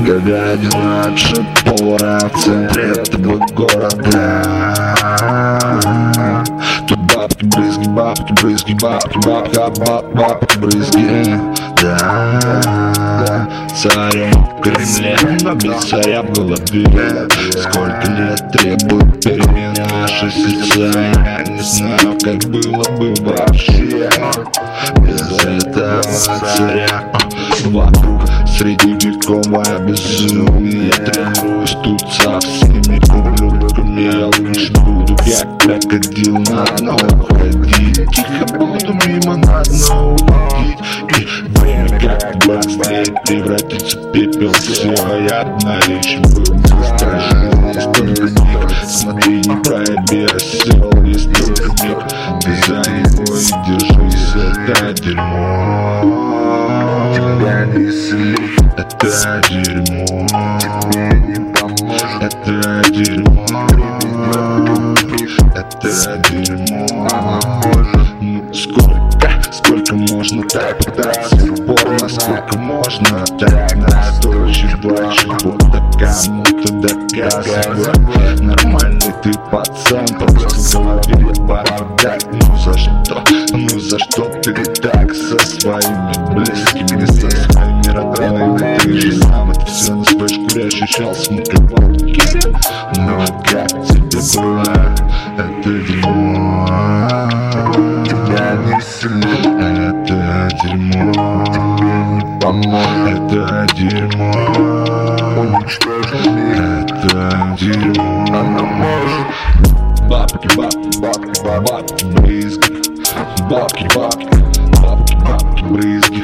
Гагарин младший повара в центре этого города. Тут бабки, брызги, бабки, брызги, бабки, бабка, баб, бабки, брызги. Да, царем Кремле, без царя в голове Сколько лет требует перемен наши сердца не знаю, как было бы вообще. Без этого царя Вокруг средневековое безумие. Тренируюсь тут со всеми ублюдками Я лучше буду как крокодил на дно уходить Тихо буду мимо на дно как быстрее превратится в пепел Все одна речь был застрашен Столько миг, смотри, не проеби, осел Есть только миг, ты за него и держись Это дерьмо. Тебя не слить, это дерьмо. Тебе не поможет, это дерьмо. Это дерьмо. Сколько, сколько можно так пытаться Сколько можно? Так настойчиво Чего-то кому-то доказывать Нормальный ты пацан, просто в голове бардак Ну за что, ну за что ты так со своими близкими Со своими родными? Ты же сам это все на своей шкуре ощущал смаковал. Ну как тебе было? Это дерьмо. Тебя не сильно Это дерьмо Поможет Это дерьмо Уничтожил мир Это дерьмо Она может Бабки, бабки, бабки, бабки, брызги. Бабки, бабки, бабки, бабки, брызги.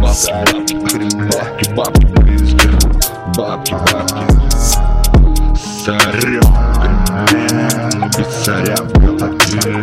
Бабки, бабки, бабки, бабки, брызги. Бабки, бабки. Царем, без царя в голове